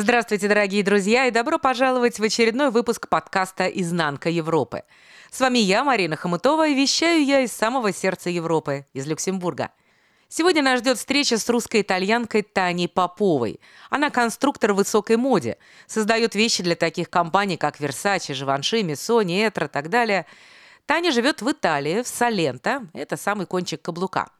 Здравствуйте, дорогие друзья, и добро пожаловать в очередной выпуск подкаста «Изнанка Европы». С вами я, Марина Хомутова, и вещаю я из самого сердца Европы, из Люксембурга. Сегодня нас ждет встреча с русской итальянкой Таней Поповой. Она конструктор высокой моде, создает вещи для таких компаний, как Versace, Givenchy, Missoni, Этро и так далее. Таня живет в Италии, в Саленто, это самый кончик каблука –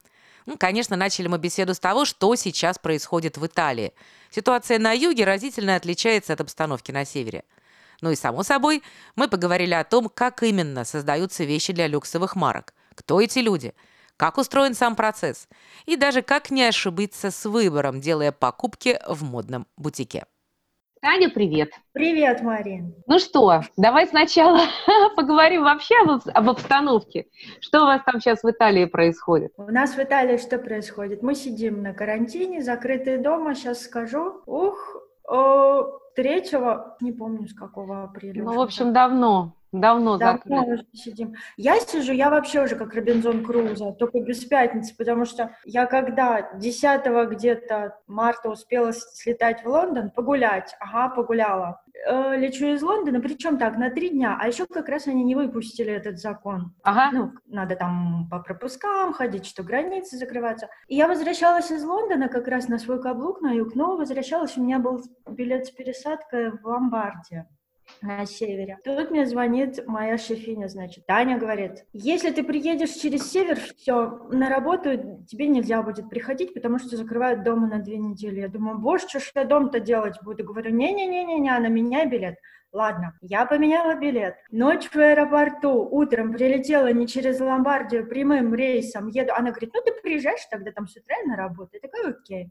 ну, конечно, начали мы беседу с того, что сейчас происходит в Италии. Ситуация на юге разительно отличается от обстановки на севере. Ну и, само собой, мы поговорили о том, как именно создаются вещи для люксовых марок, кто эти люди, как устроен сам процесс, и даже как не ошибиться с выбором, делая покупки в модном бутике. Таня, привет. Привет, Марин. Ну что, давай сначала поговорим вообще об, об обстановке. Что у вас там сейчас в Италии происходит? У нас в Италии что происходит? Мы сидим на карантине, закрытые дома, сейчас скажу. Ух, о, третьего, не помню с какого апреля. Ну, в общем, давно. Давно Давно уже сидим. Я сижу, я вообще уже как Робинзон Круза, только без пятницы, потому что я когда 10 где-то марта успела слетать в Лондон, погулять, ага, погуляла. Э, лечу из Лондона, причем так, на три дня, а еще как раз они не выпустили этот закон. Ага. Ну, надо там по пропускам ходить, что границы закрываются. И я возвращалась из Лондона как раз на свой каблук на юг, но возвращалась, у меня был билет с пересадкой в Ломбардии на севере. Тут мне звонит моя шефиня, значит. Таня говорит, если ты приедешь через север, все, на работу тебе нельзя будет приходить, потому что закрывают дома на две недели. Я думаю, боже, что ж я дом-то делать буду? Говорю, не-не-не-не, на меня билет. Ладно, я поменяла билет. Ночь в аэропорту, утром прилетела не через Ломбардию, прямым рейсом еду. Она говорит, ну ты приезжаешь тогда там с утра на работу. Я такая, окей.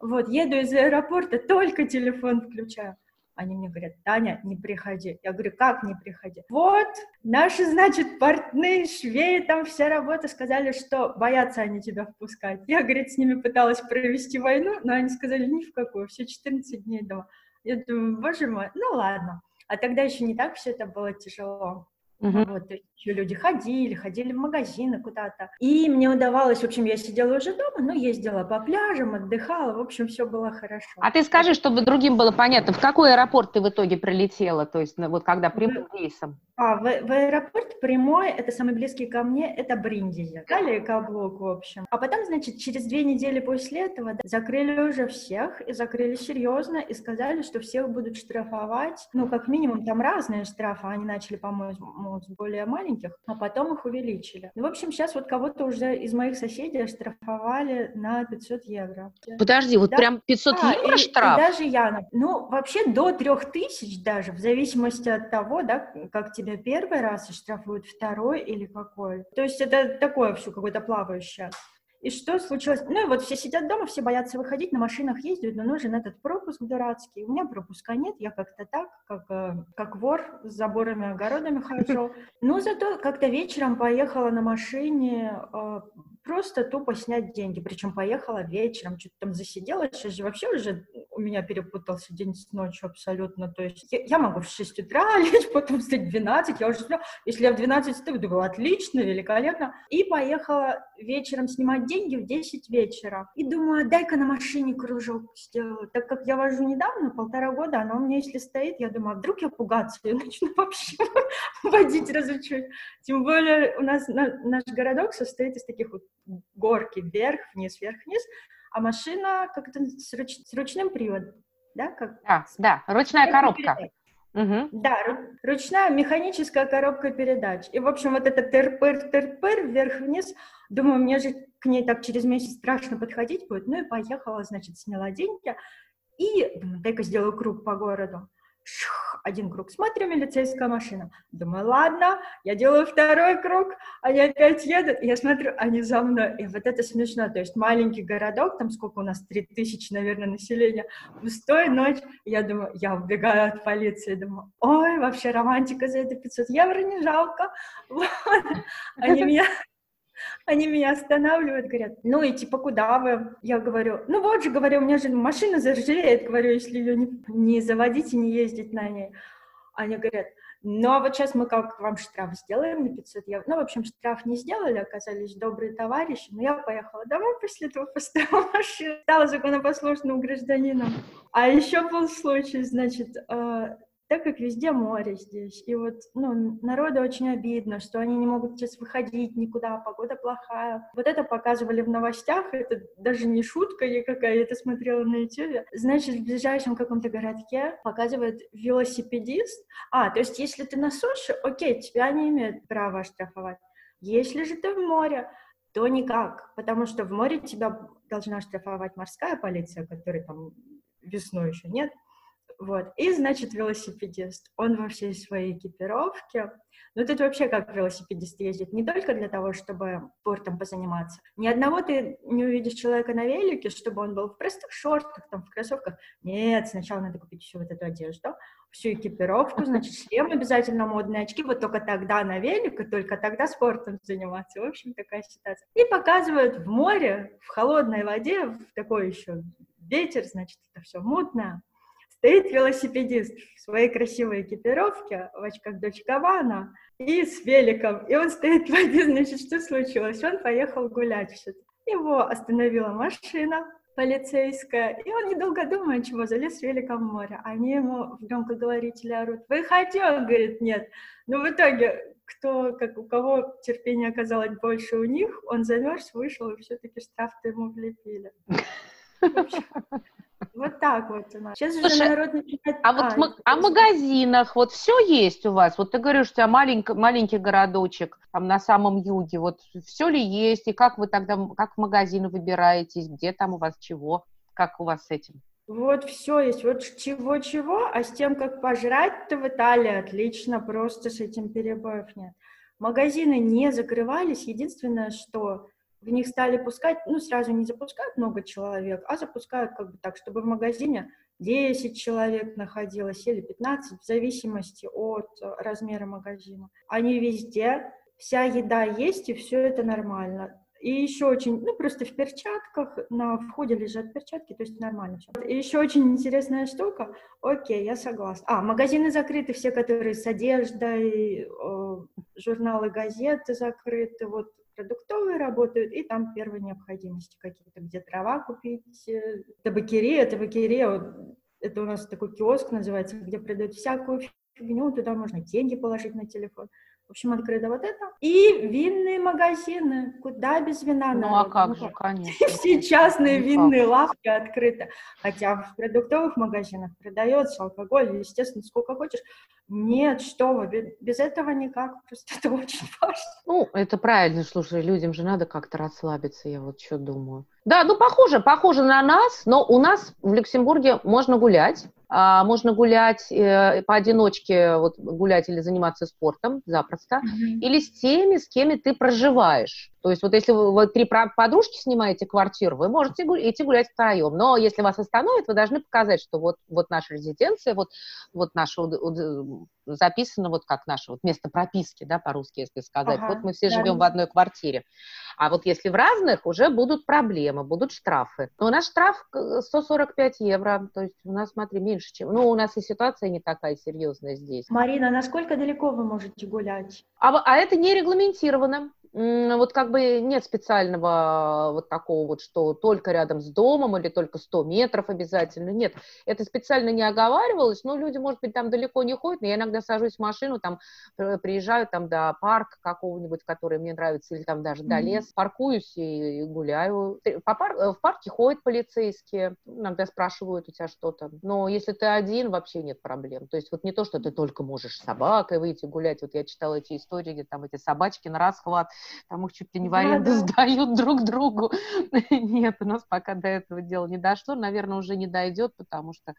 Вот, еду из аэропорта, только телефон включаю. Они мне говорят, Таня, не приходи. Я говорю, как не приходи? Вот, наши, значит, портные, швеи, там вся работа сказали, что боятся они тебя впускать. Я, говорит, с ними пыталась провести войну, но они сказали, ни в какую, все 14 дней дома. Я думаю, боже мой, ну ладно. А тогда еще не так все это было тяжело. Угу. Вот, то есть еще люди ходили, ходили в магазины куда-то. И мне удавалось, в общем, я сидела уже дома, но ездила по пляжам, отдыхала, в общем, все было хорошо. А ты скажи, чтобы другим было понятно, в какой аэропорт ты в итоге прилетела, то есть вот когда прямым рейсом? А, в, в аэропорт прямой, это самый близкий ко мне, это Бриндизи, далее Каблук, в общем. А потом, значит, через две недели после этого да, закрыли уже всех, и закрыли серьезно, и сказали, что всех будут штрафовать, ну, как минимум, там разные штрафы, они начали, по-моему, с более маленьких, а потом их увеличили. Ну, в общем, сейчас вот кого-то уже из моих соседей штрафовали на 500 евро. Подожди, вот да? прям 500 да, евро и, штраф? И даже я, ну, вообще до 3000 даже, в зависимости от того, да, как тебе тебя первый раз и штрафуют второй или какой. То есть это такое все какое-то плавающее. И что случилось? Ну, и вот все сидят дома, все боятся выходить, на машинах ездят, но нужен этот пропуск дурацкий. У меня пропуска нет, я как-то так, как, э, как вор с заборами, огородами хожу. Но зато как-то вечером поехала на машине э, просто тупо снять деньги. Причем поехала вечером, что-то там засиделась. Сейчас же вообще уже у меня перепутался день с ночью абсолютно. То есть я, я могу в 6 утра лечь, потом встать в 12, я уже сплю. Если я в 12 встаю, думаю, отлично, великолепно. И поехала вечером снимать деньги в 10 вечера. И думаю, дай-ка на машине кружок сделаю. Так как я вожу недавно, полтора года, она у меня если стоит, я думаю, а вдруг я пугаться и начну вообще водить разучусь. Тем более у нас наш городок состоит из таких вот горки вверх, вниз, вверх, вниз, а машина как-то с, руч, с ручным приводом, да? Как... Да, да, ручная коробка. Угу. Да, ручная механическая коробка передач. И, в общем, вот это тер-пыр, вверх-вниз, думаю, мне же к ней так через месяц страшно подходить будет. Ну и поехала, значит, сняла деньги. И думаю, дай-ка сделаю круг по городу. Шух, один круг, смотрю, милицейская машина. Думаю, ладно, я делаю второй круг, они опять едут, я смотрю, они за мной. И вот это смешно, то есть маленький городок, там сколько у нас, 3000, наверное, населения, пустой ночь, я думаю, я убегаю от полиции, думаю, ой, вообще романтика за это 500 евро не жалко. Вот. Они меня они меня останавливают, говорят, ну и типа, куда вы? Я говорю, ну вот же, говорю, у меня же машина заржавеет, говорю, если ее не, не заводить и не ездить на ней. Они говорят, Ну, а вот сейчас мы как вам штраф сделаем на 500 евро. Ну, в общем, штраф не сделали, оказались добрые товарищи, но я поехала домой после этого, поставила машину, стала законопослушным гражданином. А еще был случай, значит, э, так как везде море здесь, и вот, ну, народу очень обидно, что они не могут сейчас выходить никуда, погода плохая. Вот это показывали в новостях, это даже не шутка никакая, я это смотрела на YouTube. Значит, в ближайшем каком-то городке показывает велосипедист. А, то есть если ты на суше, окей, тебя не имеют права штрафовать. Если же ты в море, то никак, потому что в море тебя должна штрафовать морская полиция, которой там весной еще нет, вот. И, значит, велосипедист. Он во всей своей экипировке. Ну, тут вообще как велосипедист ездит. Не только для того, чтобы спортом позаниматься. Ни одного ты не увидишь человека на велике, чтобы он был в простых шортах, там, в кроссовках. Нет, сначала надо купить всю вот эту одежду, всю экипировку, значит, шлем обязательно, модные очки. Вот только тогда на велик, и только тогда спортом заниматься. В общем, такая ситуация. И показывают в море, в холодной воде, в такой еще ветер, значит, это все мутное Стоит велосипедист в своей красивой экипировке, в очках Дочь Габбана, и с великом. И он стоит в воде, значит, что случилось? Он поехал гулять все-таки. Его остановила машина полицейская, и он, недолго думая, чего, залез с великом в море. Они ему в громкоговорителе орут, выходи, он говорит, нет. Но в итоге, кто, как у кого терпение оказалось больше у них, он замерз, вышел, и все-таки штраф-то ему влепили. Вот так вот у нас. Сейчас Слушай, уже народ начинает... А, а вот о магазинах, вот все есть у вас? Вот ты говоришь, у тебя маленький, маленький городочек там на самом юге, вот все ли есть, и как вы тогда, как в магазины выбираетесь, где там у вас чего, как у вас с этим? Вот все есть, вот чего-чего, а с тем, как пожрать-то в Италии отлично, просто с этим перебоев нет. Магазины не закрывались, единственное, что в них стали пускать, ну, сразу не запускают много человек, а запускают как бы так, чтобы в магазине 10 человек находилось или 15, в зависимости от размера магазина. Они везде, вся еда есть, и все это нормально. И еще очень, ну, просто в перчатках, на входе лежат перчатки, то есть нормально все. И еще очень интересная штука, окей, я согласна. А, магазины закрыты, все, которые с одеждой, э, журналы, газеты закрыты, вот продуктовые работают, и там первые необходимости какие-то, где трава купить, э, табакерия, табакерия, это у нас такой киоск называется, где продают всякую фигню, туда можно деньги положить на телефон. В общем, открыто вот это. И винные магазины. Куда без вина? Ну, а как ну, же, конечно. Все частные винные лавки открыты. Хотя в продуктовых магазинах продается алкоголь, естественно, сколько хочешь. Нет, что вы, без этого никак. Просто это очень важно. Ну, это правильно, слушай, людям же надо как-то расслабиться, я вот что думаю. Да, ну, похоже, похоже на нас, но у нас в Люксембурге можно гулять, а, можно гулять э, поодиночке, вот гулять или заниматься спортом запросто, mm-hmm. или с теми, с кем ты проживаешь. То есть вот если вы, вы три подружки снимаете квартиру, вы можете идти гулять втроем. Но если вас остановят, вы должны показать, что вот, вот наша резиденция, вот, вот наша записано вот как наше вот место прописки, да, по-русски, если сказать. Ага, вот мы все да, живем в одной квартире. А вот если в разных, уже будут проблемы, будут штрафы. Но у нас штраф 145 евро, то есть у нас, смотри, меньше, чем... Ну, у нас и ситуация не такая серьезная здесь. Марина, насколько далеко вы можете гулять? А, а это не регламентировано вот как бы нет специального вот такого вот, что только рядом с домом или только 100 метров обязательно. Нет, это специально не оговаривалось, но люди, может быть, там далеко не ходят, но я иногда сажусь в машину, там приезжаю там до парка какого-нибудь, который мне нравится, или там даже mm-hmm. до леса, паркуюсь и гуляю. По пар... В парке ходят полицейские, иногда спрашивают у тебя что-то, но если ты один, вообще нет проблем. То есть вот не то, что ты только можешь с собакой выйти гулять, вот я читала эти истории, где там эти собачки на расхват, там их чуть ли не в аренду да, да. сдают друг другу. Нет, у нас пока до этого дела не дошло, наверное, уже не дойдет, потому что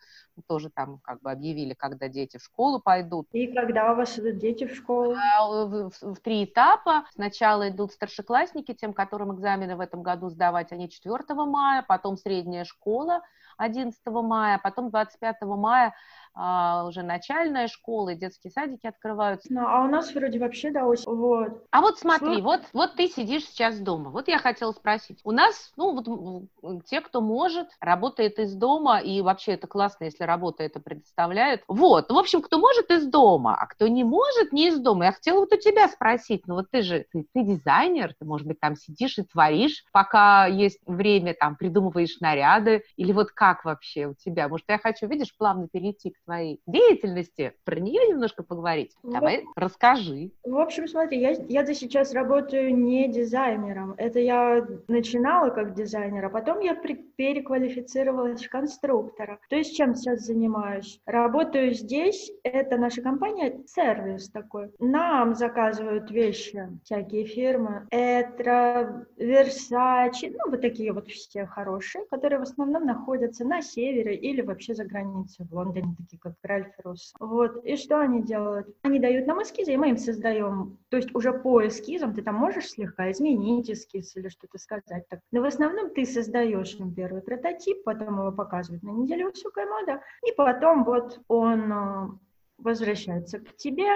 тоже там как бы объявили, когда дети в школу пойдут. И когда у вас идут дети в школу? А, в, в, в три этапа. Сначала идут старшеклассники, тем, которым экзамены в этом году сдавать, они 4 мая, потом средняя школа 11 мая, потом 25 мая а, уже начальная школа, и детские садики открываются. Ну, а у нас вроде вообще, да, осень. Вот. А вот смотри, Что? вот, вот ты сидишь сейчас дома. Вот я хотела спросить. У нас, ну, вот те, кто может, работает из дома, и вообще это классно, если работа это предоставляет. Вот, в общем, кто может из дома, а кто не может, не из дома. Я хотела вот у тебя спросить, ну вот ты же, ты, ты дизайнер, ты, может быть, там сидишь и творишь, пока есть время, там, придумываешь наряды, или вот как вообще у тебя? Может, я хочу, видишь, плавно перейти к твоей деятельности, про нее немножко поговорить? Давай, вот. расскажи. В общем, смотри, я, я сейчас работаю не дизайнером. Это я начинала как дизайнер, а потом я переквалифицировалась в конструктора. То есть чем сейчас занимаюсь? Работаю здесь, это наша компания, сервис такой. Нам заказывают вещи всякие фирмы. Это Versace, ну вот такие вот все хорошие, которые в основном находятся на севере или вообще за границей, в Лондоне, такие как Ральф Росс. Вот. И что они делают? Они дают нам эскизы, и мы им создаем. То есть уже по эскизам ты там можешь слегка изменить эскиз или что-то сказать. Так. Но в основном ты создаешь им первый прототип, потом его показывают на неделе высокая мода, и потом вот он э, возвращается к тебе,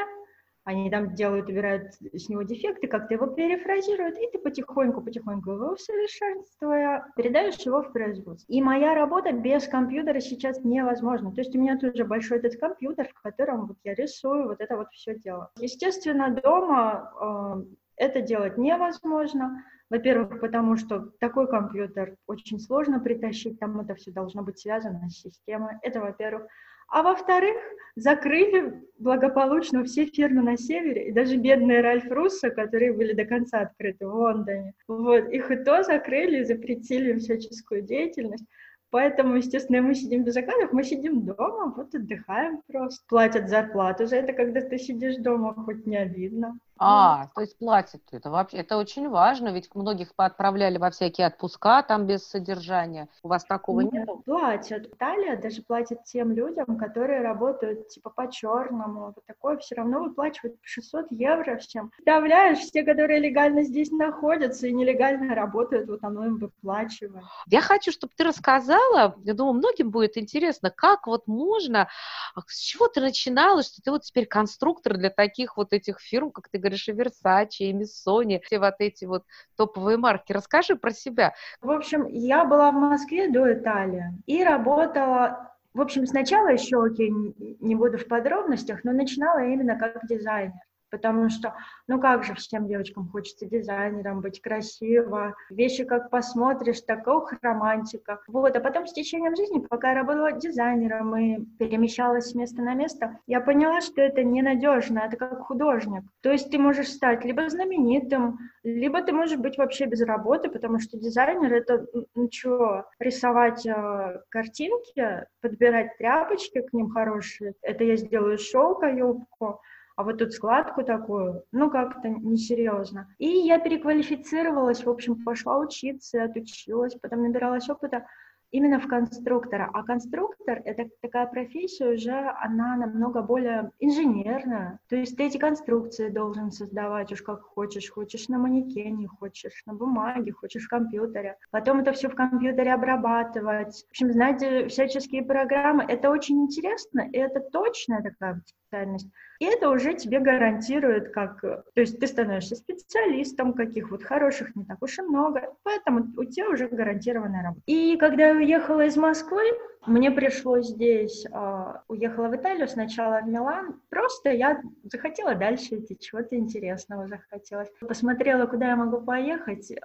они там делают, убирают с него дефекты, как-то его перефразируют, и ты потихоньку-потихоньку его усовершенствуя, передаешь его в производство. И моя работа без компьютера сейчас невозможна. То есть у меня тоже большой этот компьютер, в котором вот я рисую вот это вот все дело. Естественно, дома э, это делать невозможно. Во-первых, потому что такой компьютер очень сложно притащить, там это все должно быть связано с системой. Это, во-первых. А во-вторых, закрыли благополучно все фирмы на севере, и даже бедные Ральф Руссо, которые были до конца открыты в Лондоне. Вот, их и то закрыли, запретили им всяческую деятельность. Поэтому, естественно, мы сидим без заказов, мы сидим дома, вот отдыхаем просто. Платят зарплату за это, когда ты сидишь дома, хоть не обидно. А, то есть платят. Это вообще, это очень важно, ведь многих отправляли во всякие отпуска там без содержания. У вас такого нет? нет? Платят. Италия даже платит тем людям, которые работают типа по черному. Вот такое все равно выплачивают 600 евро всем. Представляешь, все, которые легально здесь находятся и нелегально работают, вот оно им выплачивает. Я хочу, чтобы ты рассказала, я думаю, многим будет интересно, как вот можно, а с чего ты начинала, что ты вот теперь конструктор для таких вот этих фирм, как ты говоришь, и Versace, и Missoni, все вот эти вот топовые марки. Расскажи про себя. В общем, я была в Москве до Италии и работала в общем, сначала еще, окей, не буду в подробностях, но начинала именно как дизайнер потому что, ну как же всем девочкам хочется дизайнером быть красиво, вещи как посмотришь, так ох, романтика. Вот, а потом с течением жизни, пока я работала дизайнером и перемещалась с места на место, я поняла, что это ненадежно, это как художник. То есть ты можешь стать либо знаменитым, либо ты можешь быть вообще без работы, потому что дизайнер это, ну что, рисовать э, картинки, подбирать тряпочки к ним хорошие, это я сделаю шелка юбку, а вот тут складку такую, ну, как-то несерьезно. И я переквалифицировалась, в общем, пошла учиться, отучилась, потом набиралась опыта именно в конструктора. А конструктор — это такая профессия уже, она намного более инженерная. То есть ты эти конструкции должен создавать уж как хочешь. Хочешь на манекене, хочешь на бумаге, хочешь в компьютере. Потом это все в компьютере обрабатывать. В общем, знаете, всяческие программы. Это очень интересно, и это точная такая специальность. И это уже тебе гарантирует, как... То есть ты становишься специалистом, каких вот хороших не так уж и много, поэтому у тебя уже гарантированная работа. И когда я уехала из Москвы, мне пришлось здесь, э, уехала в Италию, сначала в Милан. Просто я захотела дальше идти, чего-то интересного захотелось. Посмотрела, куда я могу поехать, э,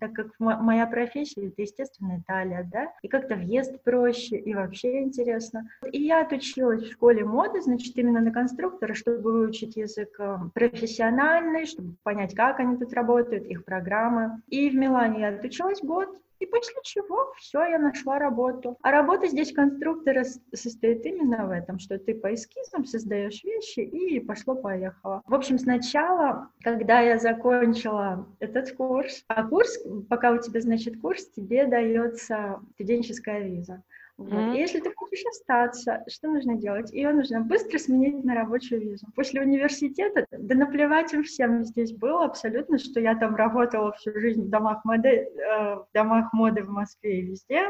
так как моя профессия, это, естественно, Италия, да, и как-то въезд проще, и вообще интересно. И я отучилась в школе моды, значит, именно на конструктора, чтобы выучить язык э, профессиональный, чтобы понять, как они тут работают, их программы. И в Милане я отучилась год, и после чего все, я нашла работу. А работа здесь конструктора состоит именно в этом, что ты по эскизам создаешь вещи и пошло-поехало. В общем, сначала, когда я закончила этот курс, а курс, пока у тебя, значит, курс, тебе дается студенческая виза. Вот. Mm-hmm. И если ты хочешь остаться, что нужно делать? Ее нужно быстро сменить на рабочую визу. После университета, да наплевать им всем здесь было абсолютно, что я там работала всю жизнь в домах моды, э, в домах моды в Москве и везде.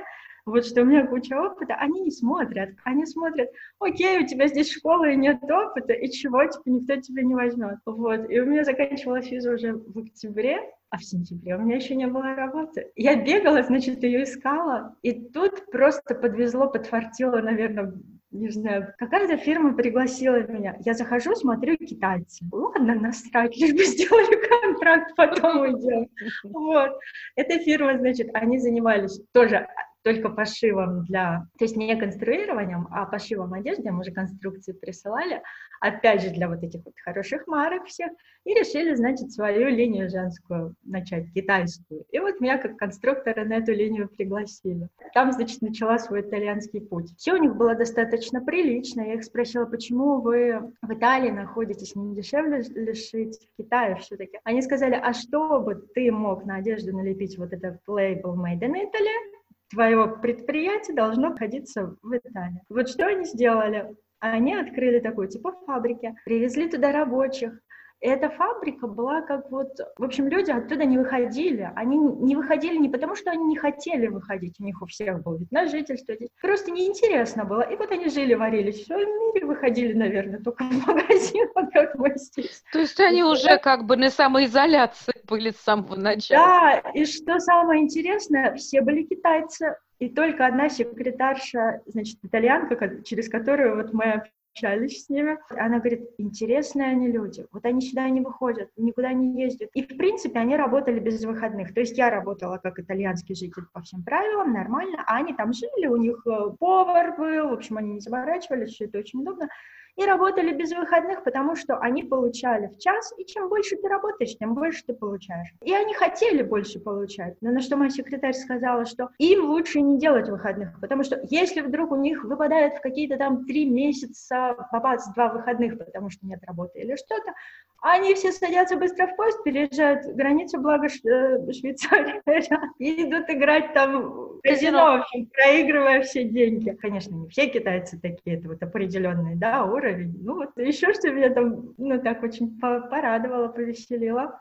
вот что у меня куча опыта, они не смотрят. Они смотрят, окей, у тебя здесь школа и нет опыта, и чего, типа, никто тебя не возьмет. Вот, и у меня заканчивалась виза уже в октябре, а в сентябре у меня еще не было работы. Я бегала, значит, ее искала, и тут просто подвезло, подфартило, наверное, не знаю, какая-то фирма пригласила меня. Я захожу, смотрю, китайцы. Ладно, насрать, лишь бы сделали контракт, потом идем. Вот. Эта фирма, значит, они занимались тоже только пошивом для, то есть не конструированием, а пошивом одежды, мы уже конструкции присылали, опять же для вот этих вот хороших марок всех, и решили, значит, свою линию женскую начать, китайскую. И вот меня как конструктора на эту линию пригласили. Там, значит, начала свой итальянский путь. Все у них было достаточно прилично. Я их спросила, почему вы в Италии находитесь, не дешевле ли шить в Китае все-таки? Они сказали, а что бы ты мог на одежду налепить вот этот лейбл Made in Italy, твое предприятие должно находиться в Италии. Вот что они сделали? Они открыли такую типа фабрики, привезли туда рабочих, эта фабрика была как вот... В общем, люди оттуда не выходили. Они не выходили не потому, что они не хотели выходить, у них у всех был вид на жительство. Просто неинтересно было. И вот они жили, варились в своем мире, выходили, наверное, только в магазин, как мы здесь. То есть они уже как бы на самоизоляции были с самого начала. Да, и что самое интересное, все были китайцы, и только одна секретарша, значит, итальянка, через которую вот мы общались с ними. Она говорит, интересные они люди. Вот они сюда не выходят, никуда не ездят. И, в принципе, они работали без выходных. То есть я работала как итальянский житель по всем правилам, нормально, а они там жили, у них э, повар был, в общем, они не заморачивались, все это очень удобно и работали без выходных, потому что они получали в час, и чем больше ты работаешь, тем больше ты получаешь. И они хотели больше получать, но на что моя секретарь сказала, что им лучше не делать выходных, потому что если вдруг у них выпадает в какие-то там три месяца попасть два выходных, потому что нет работы или что-то, они все садятся быстро в поезд, переезжают границу, благо э, Швейцария, и идут играть там в казино, в общем, проигрывая все деньги. Конечно, не все китайцы такие, это вот определенный, да, уровень. Ну вот еще что меня там, ну так очень порадовало, повеселило.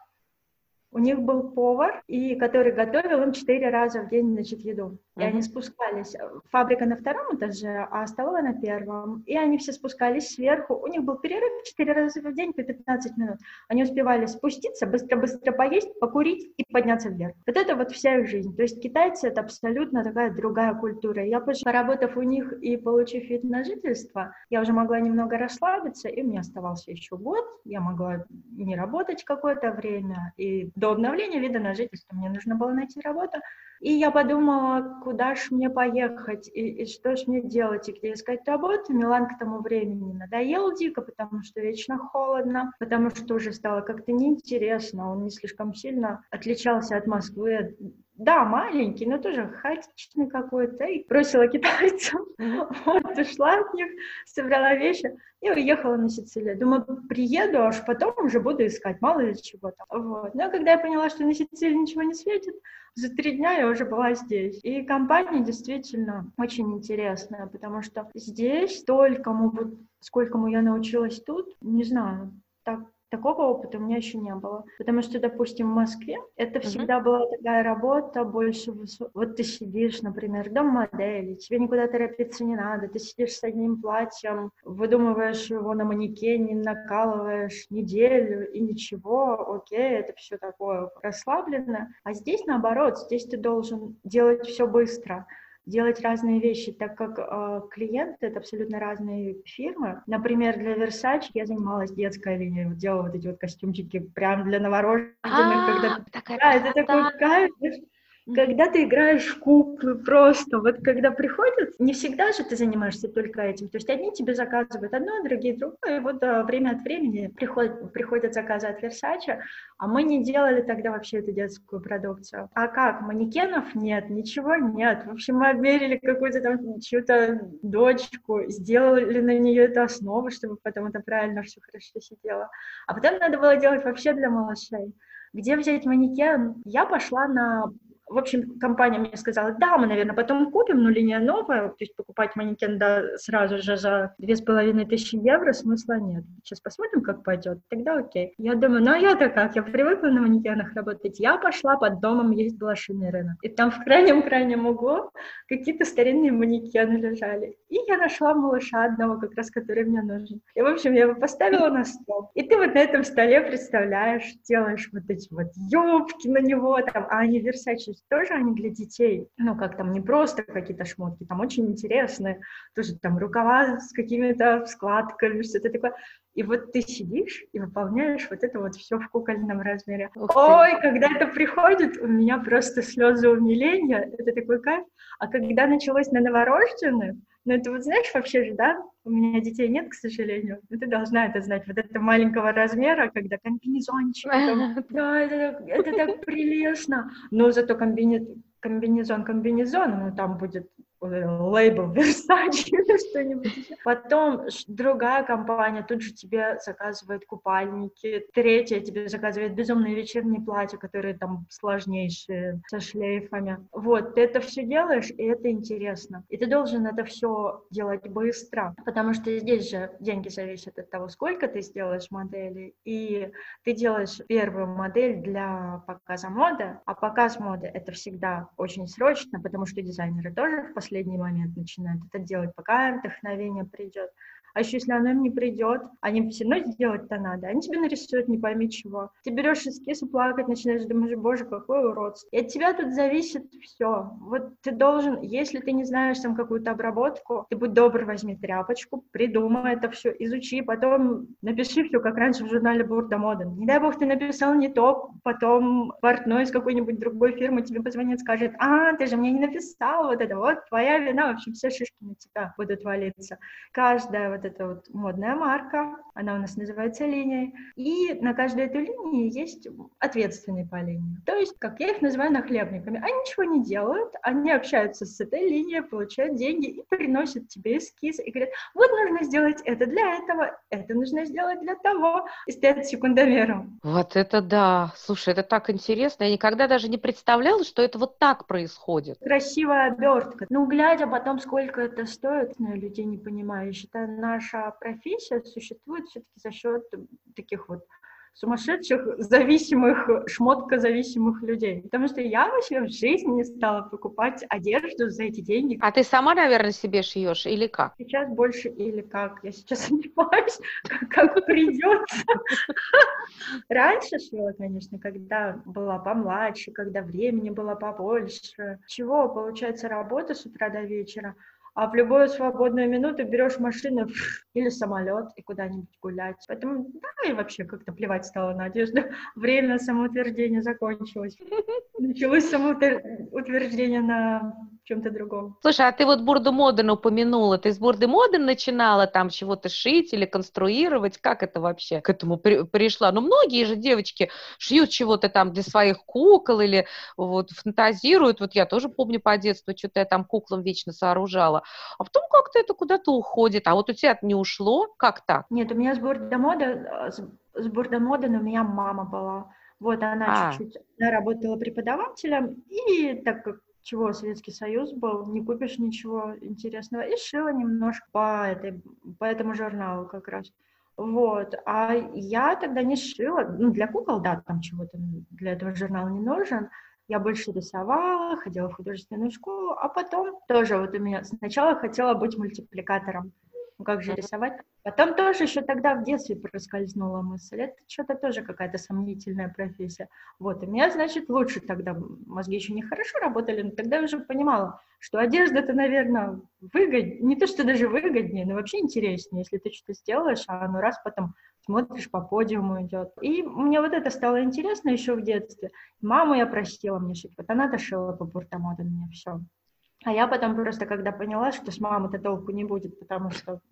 У них был повар, и который готовил им четыре раза в день, значит, еду. И mm-hmm. они спускались. Фабрика на втором этаже, а столовая на первом. И они все спускались сверху. У них был перерыв четыре раза в день по 15 минут. Они успевали спуститься, быстро-быстро поесть, покурить и подняться вверх. Вот это вот вся их жизнь. То есть китайцы — это абсолютно такая другая культура. Я, поработав у них и получив вид на жительство, я уже могла немного расслабиться, и у меня оставался еще год. Я могла не работать какое-то время, и до обновления вида на жительство мне нужно было найти работу. И я подумала, куда ж мне поехать, и, и что ж мне делать, и где искать работу. Милан к тому времени надоел дико, потому что вечно холодно, потому что уже стало как-то неинтересно, он не слишком сильно отличался от Москвы, да, маленький, но тоже хаотичный какой-то, и бросила китайцев, вот, ушла от них, собрала вещи и уехала на Сицилию. Думаю, приеду, аж потом уже буду искать, мало ли чего там. Вот. Но когда я поняла, что на Сицилии ничего не светит, за три дня я уже была здесь. И компания действительно очень интересная, потому что здесь столько, сколько я научилась тут, не знаю, так Такого опыта у меня еще не было. Потому что, допустим, в Москве это всегда uh-huh. была такая работа больше... Вот ты сидишь, например, дом модели, тебе никуда торопиться не надо, ты сидишь с одним платьем, выдумываешь его на манекене, накалываешь неделю и ничего, окей, это все такое расслабленное. А здесь наоборот, здесь ты должен делать все быстро делать разные вещи, так как э, клиенты это абсолютно разные фирмы. Например, для Versace я занималась детской линией, вот делала вот эти вот костюмчики прям для новорожденных, а, когда такая да, это такой кайф, когда ты играешь в куклы просто, вот когда приходят, не всегда же ты занимаешься только этим, то есть одни тебе заказывают одно, другие другое, и вот а, время от времени приходят, приходят заказы от Versace, а мы не делали тогда вообще эту детскую продукцию. А как? Манекенов нет, ничего нет. В общем, мы обмерили какую-то там чью-то дочку, сделали на нее эту основу, чтобы потом это правильно все хорошо сидело. А потом надо было делать вообще для малышей. Где взять манекен? Я пошла на в общем, компания мне сказала, да, мы, наверное, потом купим, но линия новая, то есть покупать манекен да, сразу же за две с половиной тысячи евро смысла нет. Сейчас посмотрим, как пойдет, тогда окей. Я думаю, ну а я-то как, я привыкла на манекенах работать. Я пошла под домом есть блошиный рынок. И там в крайнем-крайнем углу какие-то старинные манекены лежали. И я нашла малыша одного, как раз, который мне нужен. И, в общем, я его поставила на стол. И ты вот на этом столе представляешь, делаешь вот эти вот юбки на него, там, а они Versace тоже они для детей. Ну, как там, не просто какие-то шмотки, там очень интересные. Тоже там рукава с какими-то складками, что-то такое. И вот ты сидишь и выполняешь вот это вот все в кукольном размере. Ой, когда это приходит, у меня просто слезы умиления, это такой кайф. А когда началось на новорожденных, ну это вот знаешь вообще же, да, у меня детей нет, к сожалению, но ты должна это знать, вот это маленького размера, когда комбинезончик, да, это, это так прелестно, но зато комбинезон, комбинезон комбинезон, ну там будет лейбл Versace или что-нибудь еще. Потом другая компания тут же тебе заказывает купальники, третья тебе заказывает безумные вечерние платья, которые там сложнейшие, со шлейфами. Вот, ты это все делаешь, и это интересно. И ты должен это все делать быстро, потому что здесь же деньги зависят от того, сколько ты сделаешь модели, и ты делаешь первую модель для показа моды, а показ моды — это всегда очень срочно, потому что дизайнеры тоже в последний момент начинают это делать, пока вдохновение придет. А еще если оно им не придет, они все равно сделать-то надо. Они тебе нарисуют не пойми чего. Ты берешь эскиз и плакать начинаешь, думаешь, боже, какой уродство. И от тебя тут зависит все. Вот ты должен, если ты не знаешь там какую-то обработку, ты будь добр, возьми тряпочку, придумай это все, изучи, потом напиши все, как раньше в журнале Бурда Моден. Не дай бог ты написал не то, потом портной из какой-нибудь другой фирмы тебе позвонит, скажет, а, ты же мне не написал вот это, вот твоя вина, в общем, все шишки на тебя будут валиться. Каждая вот это вот модная марка, она у нас называется линией, и на каждой этой линии есть ответственный по линии. То есть, как я их называю, нахлебниками. Они ничего не делают, они общаются с этой линией, получают деньги и приносят тебе эскиз и говорят, вот нужно сделать это для этого, это нужно сделать для того, и стоят секундомером. Вот это да! Слушай, это так интересно. Я никогда даже не представляла, что это вот так происходит. Красивая обертка. Ну, глядя потом, сколько это стоит, на людей не понимаю. Я считаю, наша профессия существует все-таки за счет таких вот сумасшедших, зависимых, шмоткозависимых людей. Потому что я вообще в жизни не стала покупать одежду за эти деньги. А ты сама, наверное, себе шьешь или как? Сейчас больше или как. Я сейчас занимаюсь, как, как придется. Раньше шила, конечно, когда была помладше, когда времени было побольше. Чего, получается, работа с утра до вечера а в любую свободную минуту берешь машину или самолет и куда-нибудь гулять. Поэтому, да, и вообще как-то плевать стало на одежду. Время самоутверждения закончилось. Началось самоутверждение на чем-то другом. Слушай, а ты вот Бурду Моден упомянула. Ты с Бурды Моден начинала там чего-то шить или конструировать? Как это вообще к этому при пришла? Ну, многие же девочки шьют чего-то там для своих кукол или вот фантазируют. Вот я тоже помню по детству, что-то я там куклам вечно сооружала. А потом как-то это куда-то уходит. А вот у тебя это не ушло? Как так? Нет, у меня с Бурда Моден, с, с Бурда Моден у меня мама была. Вот она а. чуть-чуть, она работала преподавателем, и так как чего Советский Союз был, не купишь ничего интересного. И шила немножко по, этой, по этому журналу как раз. Вот, а я тогда не шила, ну, для кукол, да, там чего-то для этого журнала не нужен, я больше рисовала, ходила в художественную школу, а потом тоже вот у меня сначала хотела быть мультипликатором. Ну как же рисовать? Потом тоже еще тогда в детстве проскользнула мысль. Это что-то тоже какая-то сомнительная профессия. Вот, у меня, значит, лучше тогда, мозги еще не хорошо работали, но тогда я уже понимала, что одежда это, наверное, выгоднее, не то, что даже выгоднее, но вообще интереснее, если ты что-то сделаешь, а оно раз потом смотришь, по подиуму идет. И мне вот это стало интересно еще в детстве. Маму я простила мне шить, вот она дошила по буртомоду мне все. А я потом просто, когда поняла, что с мамой-то толку не будет, потому что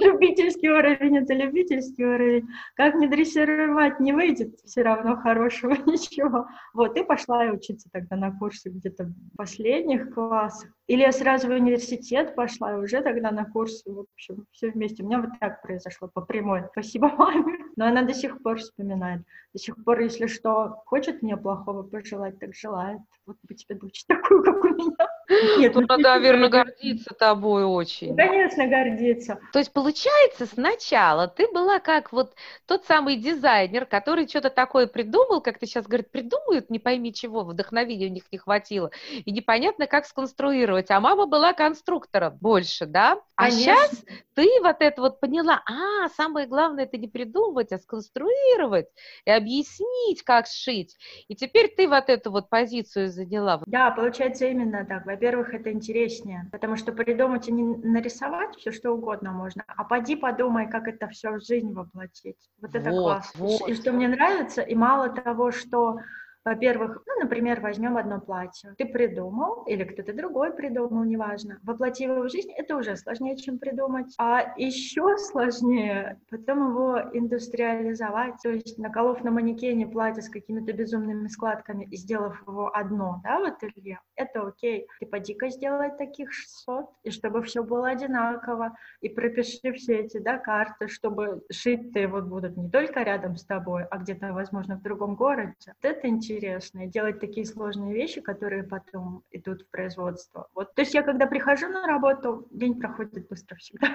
Любительский уровень — это любительский уровень. Как не дрессировать, не выйдет все равно хорошего ничего. Вот, и пошла я учиться тогда на курсы где-то в последних классах. Или я сразу в университет пошла, и уже тогда на курсы, в общем, все вместе. У меня вот так произошло по прямой. Спасибо маме. Но она до сих пор вспоминает. До сих пор, если что, хочет мне плохого пожелать, так желает. Вот бы тебе дочь такую, как у меня. Нет, ну, наверное, гордиться тобой очень. Конечно, гордиться. То есть, получается, сначала ты была как вот тот самый дизайнер, который что-то такое придумал, как ты сейчас говоришь, придумают, не пойми чего, вдохновения у них не хватило, и непонятно, как сконструировать. А мама была конструктором больше, да? А Конечно. сейчас ты вот это вот поняла, а, самое главное, это не придумывать, а сконструировать и объяснить, как сшить. И теперь ты вот эту вот позицию заняла. Да, получается именно так. Во-первых, это интереснее, потому что придумать и не нарисовать все что угодно можно, а поди подумай, как это все в жизнь воплотить. Вот это Вот, классно. вот. И что мне нравится, и мало того, что во-первых, ну, например, возьмем одно платье. Ты придумал, или кто-то другой придумал, неважно. Воплотив его в жизнь, это уже сложнее, чем придумать. А еще сложнее потом его индустриализовать, то есть наколов на манекене платье с какими-то безумными складками и сделав его одно, да, в ателье, это окей. Ты поди-ка сделай таких 600, и чтобы все было одинаково, и пропиши все эти, да, карты, чтобы шить-то его будут не только рядом с тобой, а где-то, возможно, в другом городе. Вот это интересно, и делать такие сложные вещи, которые потом идут в производство. Вот, то есть я, когда прихожу на работу, день проходит быстро всегда.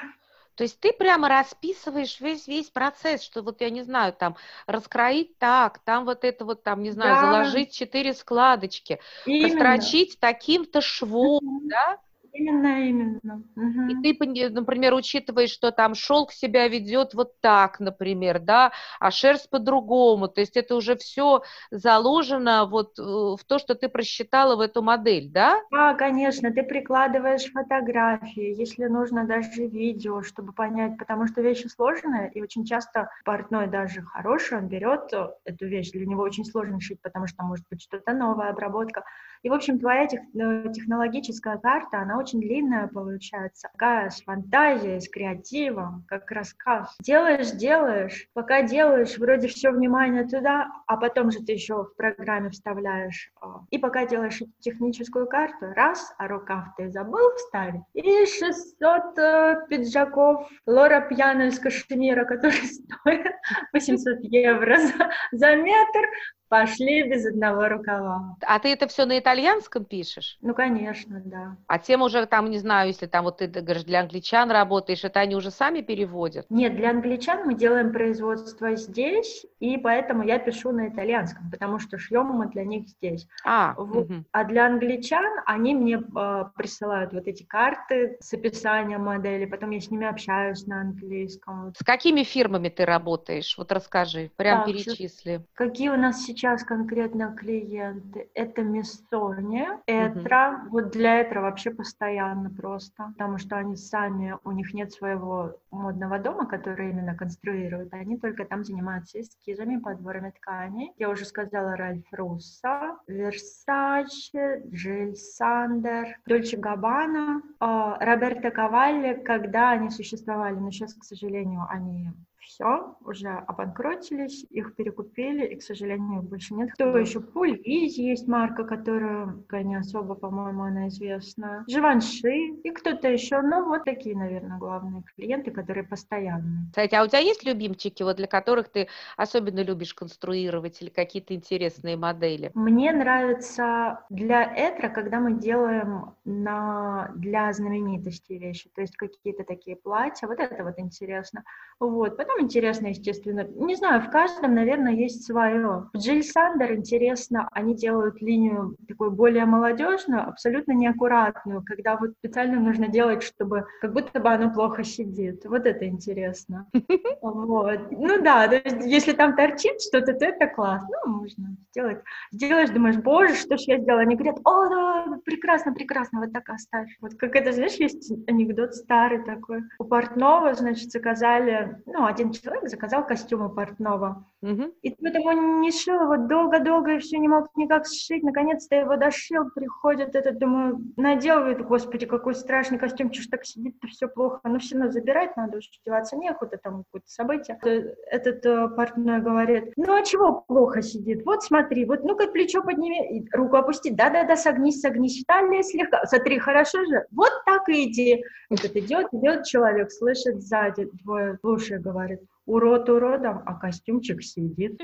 То есть ты прямо расписываешь весь весь процесс, что вот я не знаю, там раскроить так, там вот это вот там не знаю, Да. заложить четыре складочки, Именно. построчить таким-то швом, да? Именно, именно. И Мгм. ты, например, учитываешь, что там шелк себя ведет вот так, например, да, а шерсть по-другому. То есть это уже все заложено вот э, в то, что ты просчитала в эту модель, да? Да, конечно, ты прикладываешь фотографии, если нужно даже видео, чтобы понять, потому что вещи сложные, и очень часто портной даже хороший, он берет э, эту вещь, для него очень сложно шить, потому что может быть что-то новая обработка. И, в общем, твоя тех- э, технологическая карта, она очень длинная получается, такая с фантазией, с креативом, как рассказ. Делаешь, делаешь, пока делаешь, вроде все внимание туда, а потом же ты еще в программе вставляешь. а, И пока делаешь техническую карту, раз, а рукав ты забыл вставить, и 600 э, пиджаков Лора пьяная из кашемира, которые стоят 800 евро за, за метр, пошли без одного рукава. А ты это все на итальянском пишешь? Ну, конечно, да. А тем уже там, не знаю, если там вот ты говоришь, для англичан работаешь, это они уже сами переводят? Нет, для англичан мы делаем производство здесь, и поэтому я пишу на итальянском, потому что шьем мы для них здесь. А, Вот. мгм. А для англичан они мне э, присылают вот эти карты с описанием модели, потом я с ними общаюсь на английском. С какими фирмами ты работаешь? Вот расскажи, прям Так, перечисли. Какие у нас сейчас конкретно клиенты? Это Миссони, Этра. Вот для Этра вообще постоянно просто, потому что они сами, у них нет своего модного дома, который именно конструирует, они только там занимаются эскизами, подборами тканей. Я уже сказала Ральф Руссо, Версаче, Джилл Сандер, Дольче Габбана, а, Роберто Кавалли, когда они существовали, но сейчас, к сожалению, они все, уже обанкротились, их перекупили, и, к сожалению, их больше нет. Кто еще? Пульвизи есть марка, которая не особо, по-моему, она известна. Живанши и кто-то еще. Ну, вот такие, наверное, главные клиенты, которые постоянные. Кстати, а у тебя есть любимчики, вот для которых ты особенно любишь конструировать или какие-то интересные модели? Мне нравится для Этра, когда мы делаем на, для знаменитостей вещи, то есть какие-то такие платья, вот это вот интересно. Вот. Потом интересно, естественно, не знаю, в каждом, наверное, есть свое. В Джилл Сандер интересно, они делают линию такую более молодежную, абсолютно неаккуратную, когда вот специально нужно делать, чтобы как будто бы оно плохо сидит. Вот это интересно. Вот. Ну да, то есть, если там торчит что-то, то это классно. Ну, можно сделать. Сделаешь, думаешь, боже, что ж я сделала? Они говорят, о, да, прекрасно, прекрасно, вот так оставь. Вот как это, знаешь, есть анекдот старый такой. У портного, значит, заказали, ну, один человек заказал костюм у портного. Мгм. И поэтому не шил его долго-долго и все не мог никак сшить. Наконец-то его дошил, приходит этот, думаю, надел, говорит, господи, какой страшный костюм, чушь так сидит-то все плохо. Но все равно забирать надо, уж деваться неохота, там какое-то событие. Э, Этот э, портной говорит, ну а чего плохо сидит? Вот смотри, вот ну-ка плечо подними, руку опусти, да-да-да, согнись, согнись, талия слегка, смотри, хорошо же, вот так и иди. Этот идет, идет человек, слышит сзади двое, слушай, говорит, урод уродом, а костюмчик сидит.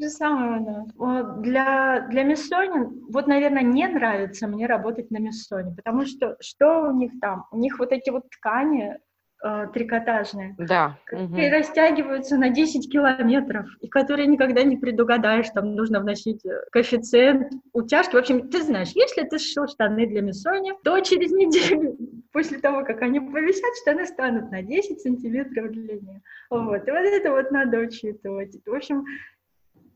Же самое. Вот Для, для Миссони, вот, наверное, не нравится мне работать на Миссоне, потому что что у них там? У них вот эти вот ткани э, трикотажные, Да. которые мгм. растягиваются на 10 километров, и которые никогда не предугадаешь, там нужно вносить э, коэффициент утяжки. В общем, ты знаешь, если ты сшил штаны для Миссони, то через неделю, после того, как они повисят, штаны станут на 10 сантиметров длиннее. Вот, и вот это вот надо учитывать. В общем,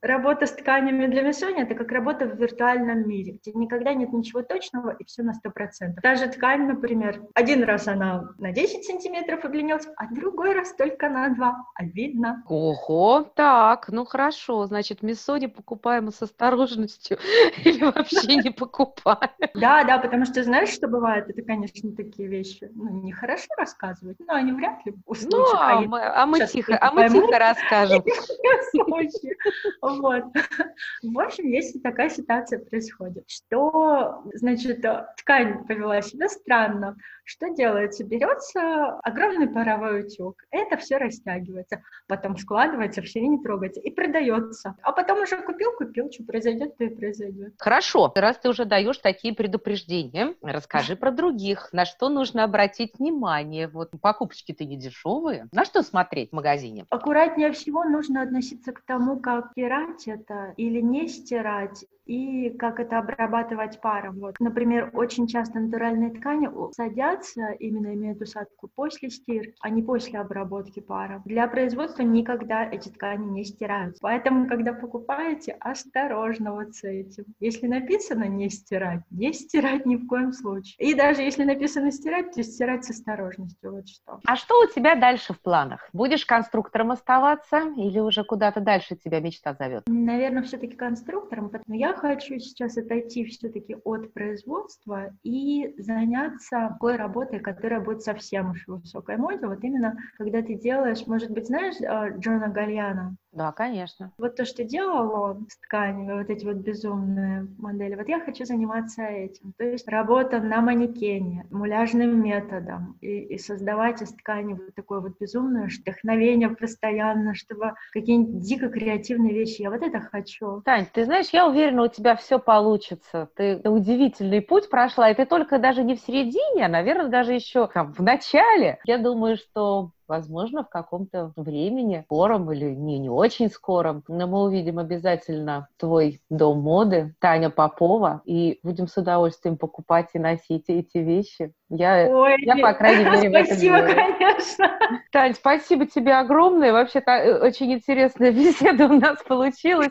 работа с тканями для Миссони – это как работа в виртуальном мире, где никогда нет ничего точного и все на 100%. Та же ткань, например, один раз она на 10 сантиметров удлинилась, а другой раз только на 2. А видно. Ого, так, ну хорошо, значит, Миссони покупаем с осторожностью или вообще не покупаем. Да, да, потому что знаешь, что бывает? Это, конечно, такие вещи, ну, нехорошо рассказывать, но они вряд ли Ну, услышат. а а мы, а мы тихо, а мы поймут. тихо расскажем. Вот. В общем, если такая ситуация происходит, что, значит, э, ткань повела себя странно, что делается? Берется огромный паровой утюг, это все растягивается, потом складывается, все не трогается и продается. А потом уже купил, купил, что произойдет, то и произойдет. Хорошо, раз ты уже даешь такие предупреждения, расскажи про других, на что нужно обратить внимание. Вот покупочки-то не дешевые. На что смотреть в магазине? Аккуратнее всего нужно относиться к тому, как стирать это или не стирать, и как это обрабатывать паром. Вот. Например, очень часто натуральные ткани садятся, именно имеют усадку после стирки, а не после обработки паром. Для производства никогда эти ткани не стираются. Поэтому, когда покупаете, осторожно вот с этим. Если написано не стирать, не стирать ни в коем случае. И даже если написано стирать, то стирать с осторожностью. Вот что. А что у тебя дальше в планах? Будешь конструктором оставаться или уже куда-то дальше тебя мечта зовет? Наверное, все-таки конструктором, потому я хочу сейчас отойти все-таки от производства и заняться такой работой, которая будет совсем уж высокой моде. Вот именно, когда ты делаешь, может быть, знаешь э, Джона Гальяна? Да, конечно. Вот то, что делал он с тканями, вот эти вот безумные модели, вот я хочу заниматься этим. То есть работа на манекене, муляжным методом и, и создавать из ткани вот такое вот безумное вдохновение постоянно, чтобы какие-нибудь дико креативные вещи. Я вот это хочу. Тань, ты знаешь, я уверена, у тебя все получится. Ты удивительный путь прошла, и ты только даже не в середине, а, наверное, даже еще там, в начале. Я думаю, что возможно, в каком-то времени, скором или не, не очень скором, но мы увидим обязательно твой дом моды, Таня Попова, и будем с удовольствием покупать и носить эти вещи. Я, Ой, я по крайней мере, в это спасибо, конечно. Тань, спасибо тебе огромное. Вообще-то э, очень интересная беседа у нас получилась.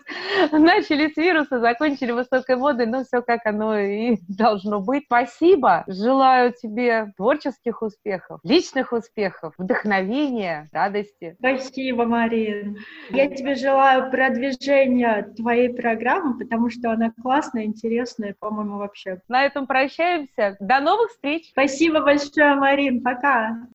Начали с вируса, закончили высокой модой, но все как оно и должно быть. Спасибо. Желаю тебе творческих успехов, личных успехов, вдохновения, радости. Спасибо, Марин. Я тебе желаю продвижения твоей программы, потому что она классная, интересная, по-моему, вообще. На этом прощаемся. До новых встреч. Спасибо большое, Марин. Пока.